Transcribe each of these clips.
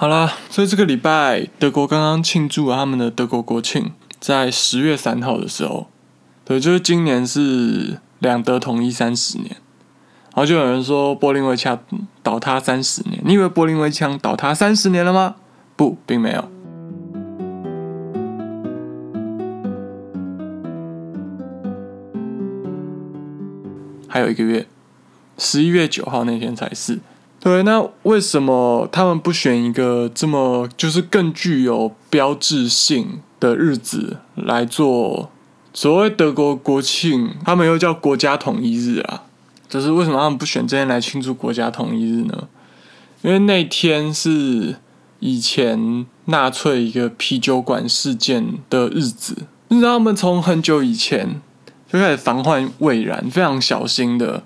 好啦，所以这个礼拜德国刚刚庆祝他们的德国国庆，在十月三号的时候，对，就是今年是两德统一三十年，然后就有人说柏林围墙倒塌三十年，你以为柏林围墙倒塌三十年了吗？不，并没有。还有一个月，十一月九号那天才是。对，那为什么他们不选一个这么就是更具有标志性的日子来做所谓德国国庆？他们又叫国家统一日啊，就是为什么他们不选这天来庆祝国家统一日呢？因为那天是以前纳粹一个啤酒馆事件的日子，你知道他们从很久以前。就开始防患未然，非常小心的，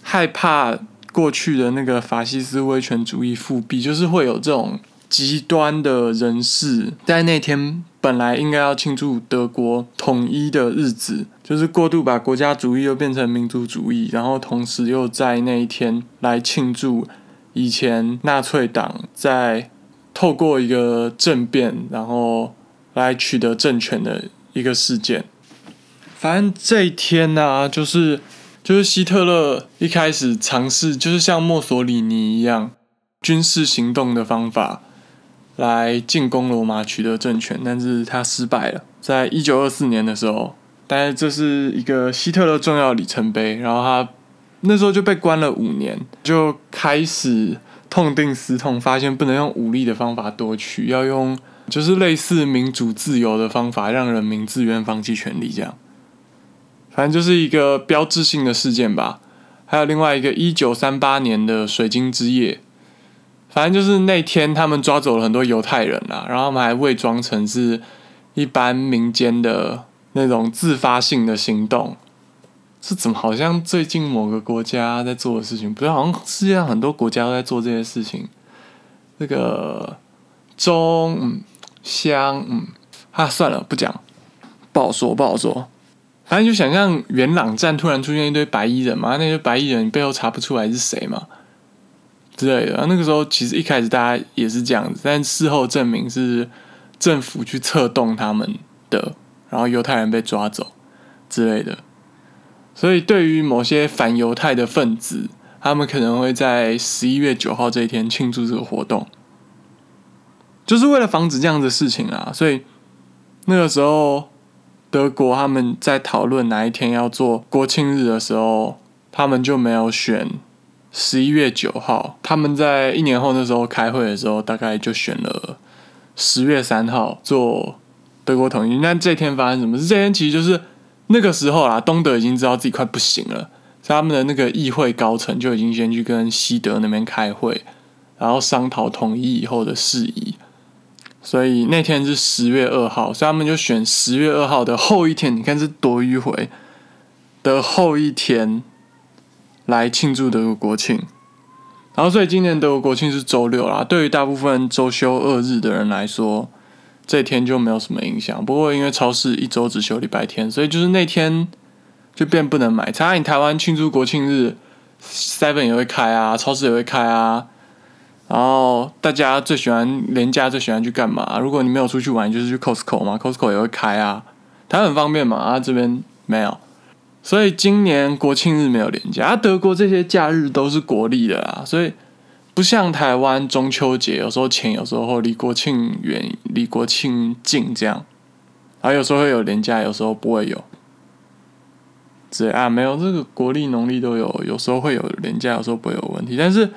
害怕过去的那个法西斯威权主义复辟，就是会有这种极端的人士在那天本来应该要庆祝德国统一的日子，就是过度把国家主义又变成民族主义，然后同时又在那一天来庆祝以前纳粹党在透过一个政变，然后来取得政权的一个事件。反正这一天呢，就是就是希特勒一开始尝试，就是像墨索里尼一样军事行动的方法来进攻罗马，取得政权，但是他失败了。在一九二四年的时候，但是这是一个希特勒重要里程碑。然后他那时候就被关了五年，就开始痛定思痛，发现不能用武力的方法夺取，要用就是类似民主自由的方法，让人民自愿放弃权利，这样。反正就是一个标志性的事件吧。还有另外一个一九三八年的水晶之夜，反正就是那天他们抓走了很多犹太人啦，然后他们还伪装成是一般民间的那种自发性的行动。是怎么好像最近某个国家在做的事情？不是，好像世界上很多国家都在做这些事情。那个中嗯香嗯啊，算了，不讲，不好说，不好说。反正就想象元朗站突然出现一堆白衣人嘛，那些白衣人背后查不出来是谁嘛之类的。那个时候其实一开始大家也是这样子，但事后证明是政府去策动他们的，然后犹太人被抓走之类的。所以对于某些反犹太的分子，他们可能会在十一月九号这一天庆祝这个活动，就是为了防止这样的事情啊。所以那个时候。德国他们在讨论哪一天要做国庆日的时候，他们就没有选十一月九号。他们在一年后那时候开会的时候，大概就选了十月三号做德国统一。那这天发生什么？是这天其实就是那个时候啦，东德已经知道自己快不行了，他们的那个议会高层就已经先去跟西德那边开会，然后商讨统一以后的事宜。所以那天是十月二号，所以他们就选十月二号的后一天。你看是多迂回的后一天来庆祝德国国庆。然后，所以今年德国国庆是周六啦。对于大部分周休二日的人来说，这天就没有什么影响。不过，因为超市一周只休礼拜天，所以就是那天就变不能买。差你台湾庆祝国庆日，Seven 也会开啊，超市也会开啊。然后大家最喜欢廉价，最喜欢去干嘛？如果你没有出去玩，就是去 Costco 嘛，Costco 也会开啊，它很方便嘛。啊，这边没有，所以今年国庆日没有廉价。啊，德国这些假日都是国历的啦，所以不像台湾中秋节有时候前，有时候离国庆远，离国庆近这样。啊有时候会有廉价，有时候不会有。这啊，没有这个国历农历都有，有时候会有廉价，有时候不会有问题，但是。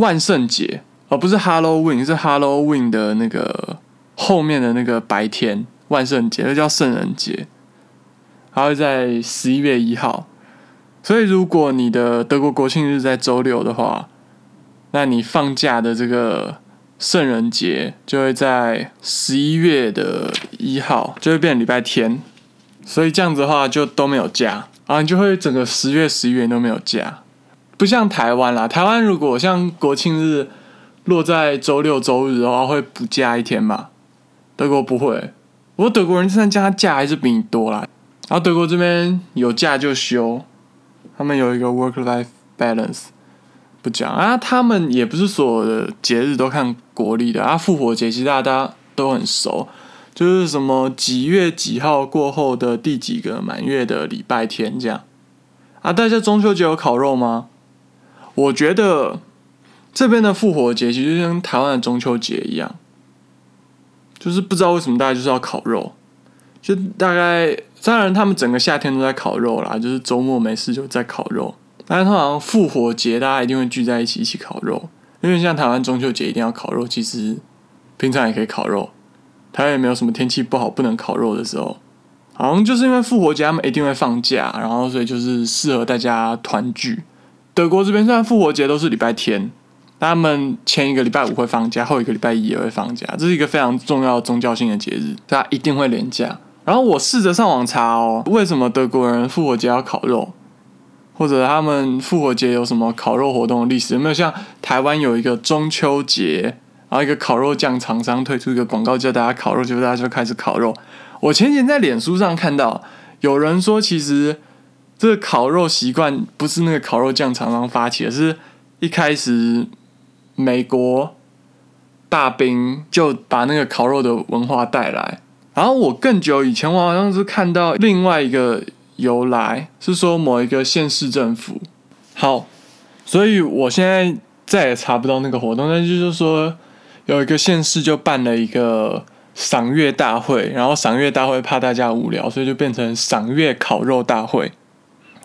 万圣节，而不是 Halloween，是 Halloween 的那个后面的那个白天，万圣节，那叫圣人节，它会在十一月一号。所以，如果你的德国国庆日在周六的话，那你放假的这个圣人节就会在十一月的一号，就会变礼拜天。所以这样子的话，就都没有假啊，你就会整个十月、十一月都没有假。不像台湾啦，台湾如果像国庆日落在周六周日的话，会补假一天嘛？德国不会，不过德国人就算加假还是比你多啦。然后德国这边有假就休，他们有一个 work life balance，不讲啊。他们也不是所有的节日都看国历的啊。复活节其实大家都很熟，就是什么几月几号过后的第几个满月的礼拜天这样啊。大家中秋节有烤肉吗？我觉得这边的复活节其实跟台湾的中秋节一样，就是不知道为什么大家就是要烤肉，就大概。当然，他们整个夏天都在烤肉啦，就是周末没事就在烤肉。但是通常复活节大家一定会聚在一起一起烤肉，因为像台湾中秋节一定要烤肉，其实平常也可以烤肉。台湾也没有什么天气不好不能烤肉的时候，好像就是因为复活节他们一定会放假，然后所以就是适合大家团聚。德国这边虽然复活节都是礼拜天，他们前一个礼拜五会放假，后一个礼拜一也会放假，这是一个非常重要宗教性的节日，大家一定会连假。然后我试着上网查哦，为什么德国人复活节要烤肉，或者他们复活节有什么烤肉活动的历史？有没有像台湾有一个中秋节，然后一个烤肉酱厂商推出一个广告叫大家烤肉，结果大家就开始烤肉。我前几天在脸书上看到有人说，其实这个烤肉习惯不是那个烤肉酱厂商发起的，是一开始美国大兵就把那个烤肉的文化带来。然后我更久以前，我好像是看到另外一个由来，是说某一个县市政府。好，所以我现在再也查不到那个活动，但就是说有一个县市就办了一个赏月大会，然后赏月大会怕大家无聊，所以就变成赏月烤肉大会。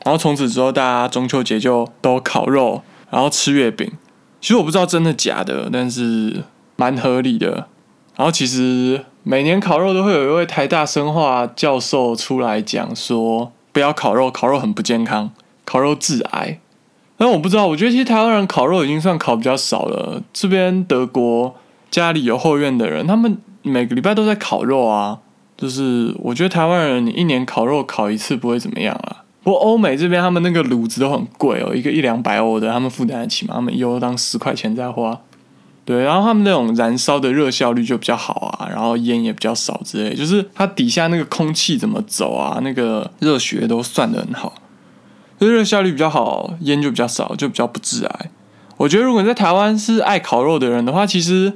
然后从此之后，大家中秋节就都烤肉，然后吃月饼。其实我不知道真的假的，但是蛮合理的。然后其实。每年烤肉都会有一位台大生化教授出来讲说，不要烤肉，烤肉很不健康，烤肉致癌。但我不知道，我觉得其实台湾人烤肉已经算烤比较少了。这边德国家里有后院的人，他们每个礼拜都在烤肉啊。就是我觉得台湾人你一年烤肉烤一次不会怎么样啊。不过欧美这边他们那个炉子都很贵哦，一个一两百欧的，他们负担得起吗？他们一欧当十块钱在花。对，然后他们那种燃烧的热效率就比较好啊，然后烟也比较少之类，就是它底下那个空气怎么走啊，那个热学都算的很好，就热效率比较好，烟就比较少，就比较不致癌。我觉得如果你在台湾是爱烤肉的人的话，其实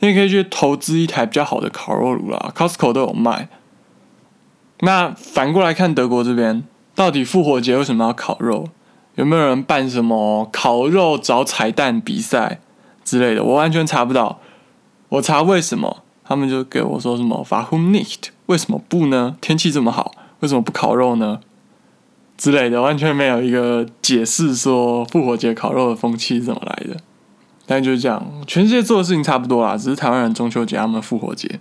你也可以去投资一台比较好的烤肉炉啦，Costco 都有卖。那反过来看德国这边，到底复活节为什么要烤肉？有没有人办什么烤肉找彩蛋比赛？之类的，我完全查不到。我查为什么，他们就给我说什么 f a h u nicht？为什么不呢？天气这么好，为什么不烤肉呢？之类的，完全没有一个解释说复活节烤肉的风气是怎么来的。但就是这样，全世界做的事情差不多啦，只是台湾人中秋节，他们复活节。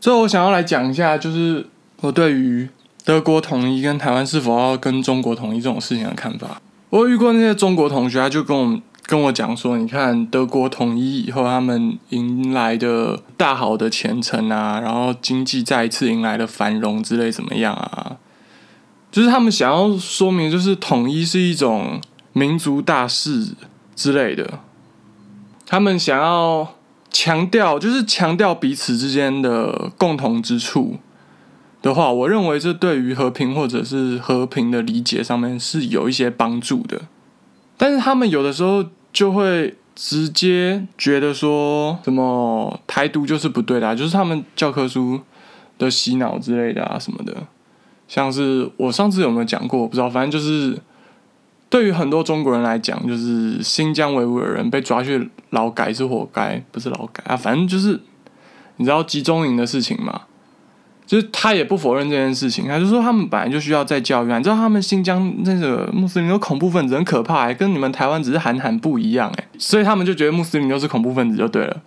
最后，我想要来讲一下，就是我对于德国统一跟台湾是否要跟中国统一这种事情的看法。我遇过那些中国同学，他就跟我。跟我讲说，你看德国统一以后，他们迎来的大好的前程啊，然后经济再一次迎来了繁荣之类怎么样啊？就是他们想要说明，就是统一是一种民族大事之类的。他们想要强调，就是强调彼此之间的共同之处的话，我认为这对于和平或者是和平的理解上面是有一些帮助的。但是他们有的时候。就会直接觉得说什么台独就是不对的，就是他们教科书的洗脑之类的啊什么的。像是我上次有没有讲过，我不知道。反正就是对于很多中国人来讲，就是新疆维吾尔人被抓去劳改是活该，不是劳改啊。反正就是你知道集中营的事情嘛。就是他也不否认这件事情，他就说他们本来就需要再教育。你知道他们新疆那个穆斯林有恐怖分子很可怕，跟你们台湾只是喊喊不一样哎，所以他们就觉得穆斯林都是恐怖分子就对了。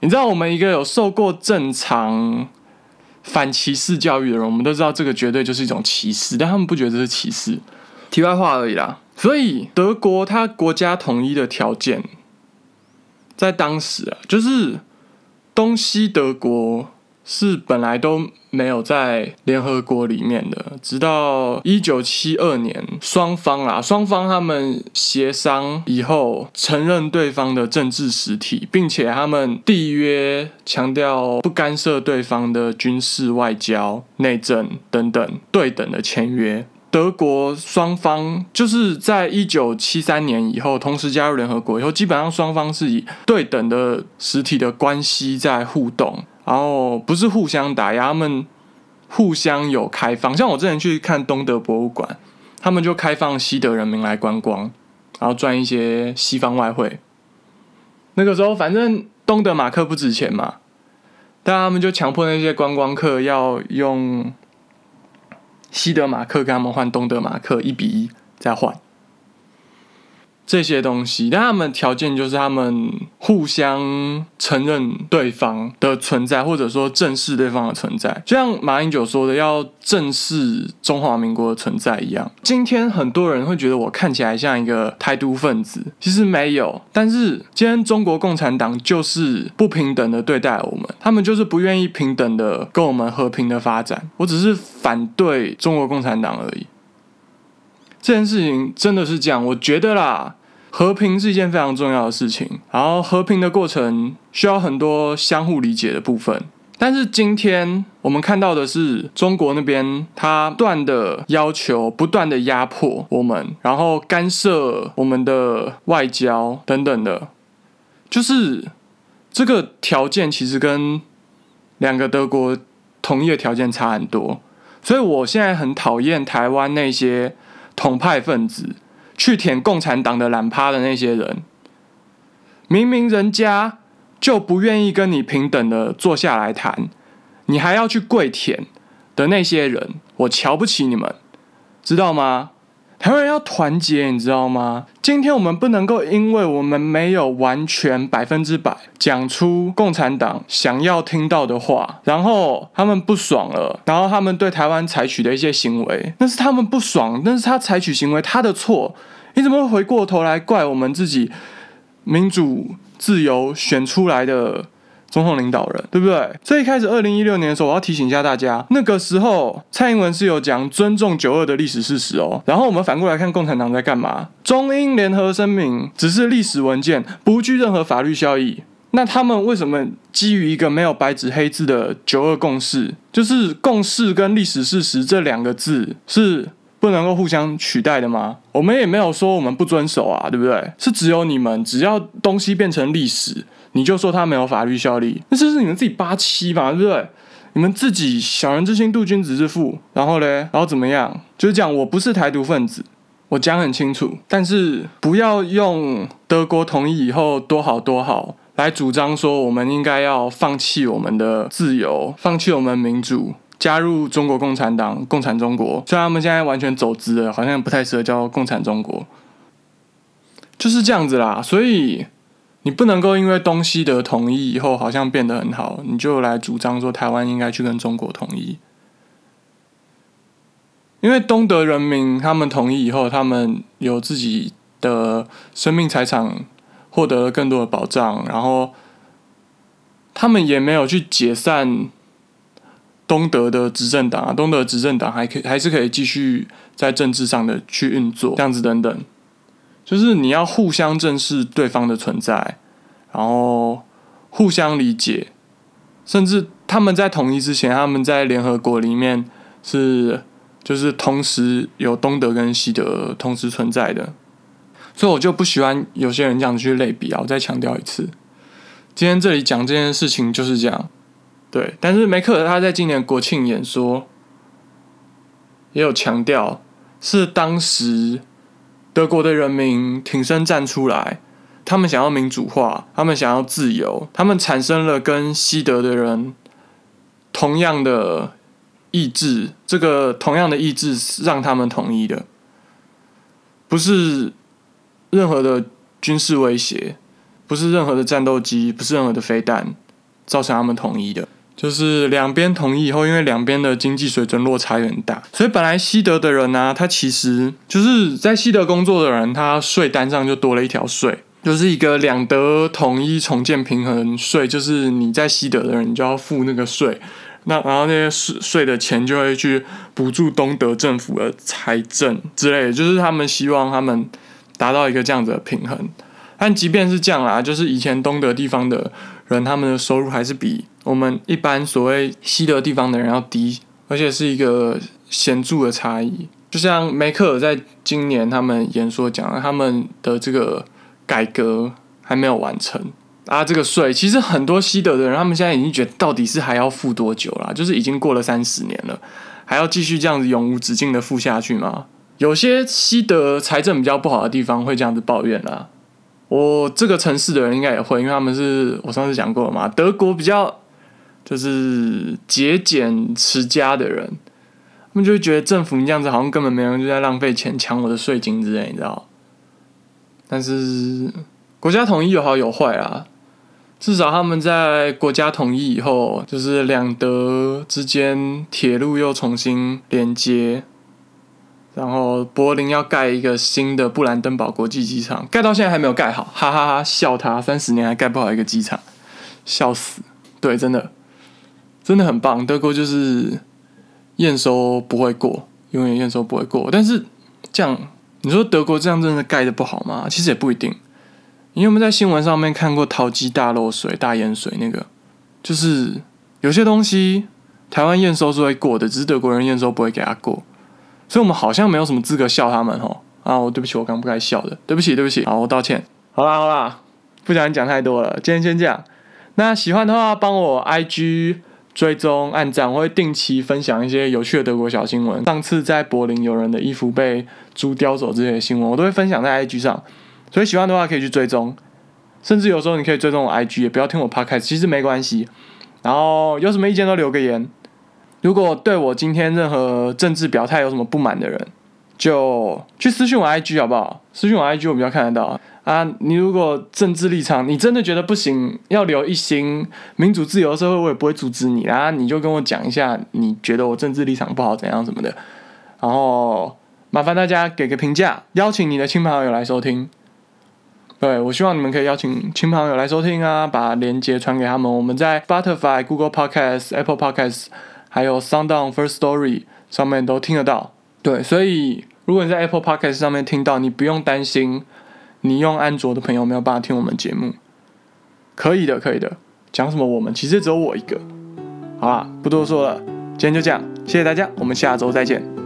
你知道我们一个有受过正常反歧视教育的人，我们都知道这个绝对就是一种歧视，但他们不觉得这是歧视。题外话而已啦。所以德国它国家统一的条件，在当时啊，就是东西德国。是本来都没有在联合国里面的，直到一九七二年，双方啦，双方他们协商以后，承认对方的政治实体，并且他们缔约强调不干涉对方的军事、外交、内政等等。对等的签约，德国双方就是在一九七三年以后同时加入联合国以后，基本上双方是以对等的实体的关系在互动，然后不是互相打压，他们互相有开放。像我之前去看东德博物馆，他们就开放西德人民来观光，然后赚一些西方外汇。那个时候反正东德马克不值钱嘛，但他们就强迫那些观光客要用。西德马克跟他们换东德马克，一比一再换。这些东西，但他们条件就是他们互相承认对方的存在，或者说正视对方的存在，就像马英九说的，要正视中华民国的存在一样。今天很多人会觉得我看起来像一个台独分子，其实没有。但是今天中国共产党就是不平等的对待我们，他们就是不愿意平等的跟我们和平的发展。我只是反对中国共产党而已。这件事情真的是这样，我觉得啦。和平是一件非常重要的事情，然后和平的过程需要很多相互理解的部分。但是今天我们看到的是中国那边，他不断的要求、不断的压迫我们，然后干涉我们的外交等等的，就是这个条件其实跟两个德国同意的条件差很多。所以我现在很讨厌台湾那些统派分子。去舔共产党的懒趴的那些人，明明人家就不愿意跟你平等的坐下来谈，你还要去跪舔的那些人，我瞧不起你们，知道吗？台湾人要团结，你知道吗？今天我们不能够因为我们没有完全百分之百讲出共产党想要听到的话，然后他们不爽了，然后他们对台湾采取的一些行为，那是他们不爽，那是他采取行为他的错，你怎么会回过头来怪我们自己民主自由选出来的？总统领导人，对不对？所以开始二零一六年的时候，我要提醒一下大家，那个时候蔡英文是有讲尊重九二的历史事实哦。然后我们反过来看共产党在干嘛？中英联合声明只是历史文件，不具任何法律效益。那他们为什么基于一个没有白纸黑字的九二共识，就是共识跟历史事实这两个字是不能够互相取代的吗？我们也没有说我们不遵守啊，对不对？是只有你们，只要东西变成历史。你就说他没有法律效力，那这是你们自己八七嘛，对不对？你们自己小人之心度君子之腹，然后嘞，然后怎么样？就是讲我不是台独分子，我讲很清楚，但是不要用德国同意以后多好多好来主张说我们应该要放弃我们的自由，放弃我们民主，加入中国共产党、共产中国。虽然他们现在完全走资了，好像不太适合叫共产中国，就是这样子啦，所以。你不能够因为东西德统一以后好像变得很好，你就来主张说台湾应该去跟中国统一。因为东德人民他们同意以后，他们有自己的生命财产获得了更多的保障，然后他们也没有去解散东德的执政党啊，东德执政党还可以还是可以继续在政治上的去运作，这样子等等。就是你要互相正视对方的存在，然后互相理解，甚至他们在统一之前，他们在联合国里面是就是同时有东德跟西德同时存在的，所以我就不喜欢有些人这样去类比啊！我再强调一次，今天这里讲这件事情就是这样，对。但是梅克尔他在今年国庆演说也有强调，是当时。德国的人民挺身站出来，他们想要民主化，他们想要自由，他们产生了跟西德的人同样的意志。这个同样的意志是让他们统一的，不是任何的军事威胁，不是任何的战斗机，不是任何的飞弹造成他们统一的。就是两边同意以后，因为两边的经济水准落差很大，所以本来西德的人呢，他其实就是在西德工作的人，他税单上就多了一条税，就是一个两德统一重建平衡税，就是你在西德的人，你就要付那个税，那然后那些税税的钱就会去补助东德政府的财政之类的，就是他们希望他们达到一个这样子的平衡。但即便是这样啦，就是以前东德地方的人，他们的收入还是比我们一般所谓西德地方的人要低，而且是一个显著的差异。就像梅克尔在今年他们演说讲，他们的这个改革还没有完成啊。这个税其实很多西德的人，他们现在已经觉得到底是还要付多久了？就是已经过了三十年了，还要继续这样子永无止境的付下去吗？有些西德财政比较不好的地方会这样子抱怨啦。我这个城市的人应该也会，因为他们是我上次讲过了嘛，德国比较就是节俭持家的人。他们就会觉得政府你这样子好像根本没人就在浪费钱抢我的税金之类，你知道？但是国家统一有好有坏啊，至少他们在国家统一以后，就是两德之间铁路又重新连接，然后柏林要盖一个新的布兰登堡国际机场，盖到现在还没有盖好，哈哈哈！笑他三十年还盖不好一个机场，笑死！对，真的真的很棒，德国就是。验收不会过，永远验收不会过。但是这样，你说德国这样真的盖的不好吗？其实也不一定。你有没有在新闻上面看过淘机大漏水、大淹水那个？就是有些东西台湾验收是会过的，只是德国人验收不会给他过。所以我们好像没有什么资格笑他们哦。啊，我对不起，我刚不该笑的，对不起，对不起。好，我道歉。好啦，好啦，不想讲太多了。今天先这样。那喜欢的话，帮我 IG。追踪、按赞，我会定期分享一些有趣的德国小新闻。上次在柏林有人的衣服被猪叼走这些新闻，我都会分享在 IG 上。所以喜欢的话可以去追踪，甚至有时候你可以追踪我 IG，也不要听我 Podcast，其实没关系。然后有什么意见都留个言。如果对我今天任何政治表态有什么不满的人，就去私信我 IG 好不好？私信我 IG 我比较看得到。啊，你如果政治立场你真的觉得不行，要留一心民主自由的社会，我也不会阻止你啊。你就跟我讲一下，你觉得我政治立场不好怎样什么的，然后麻烦大家给个评价，邀请你的亲朋好友来收听。对我希望你们可以邀请亲朋友来收听啊，把链接传给他们。我们在 Spotify、Google Podcast、Apple Podcast，还有 SoundOn、First Story 上面都听得到。对，所以如果你在 Apple Podcast 上面听到，你不用担心。你用安卓的朋友没有办法听我们节目，可以的，可以的。讲什么？我们其实只有我一个。好啦，不多说了，今天就这样，谢谢大家，我们下周再见。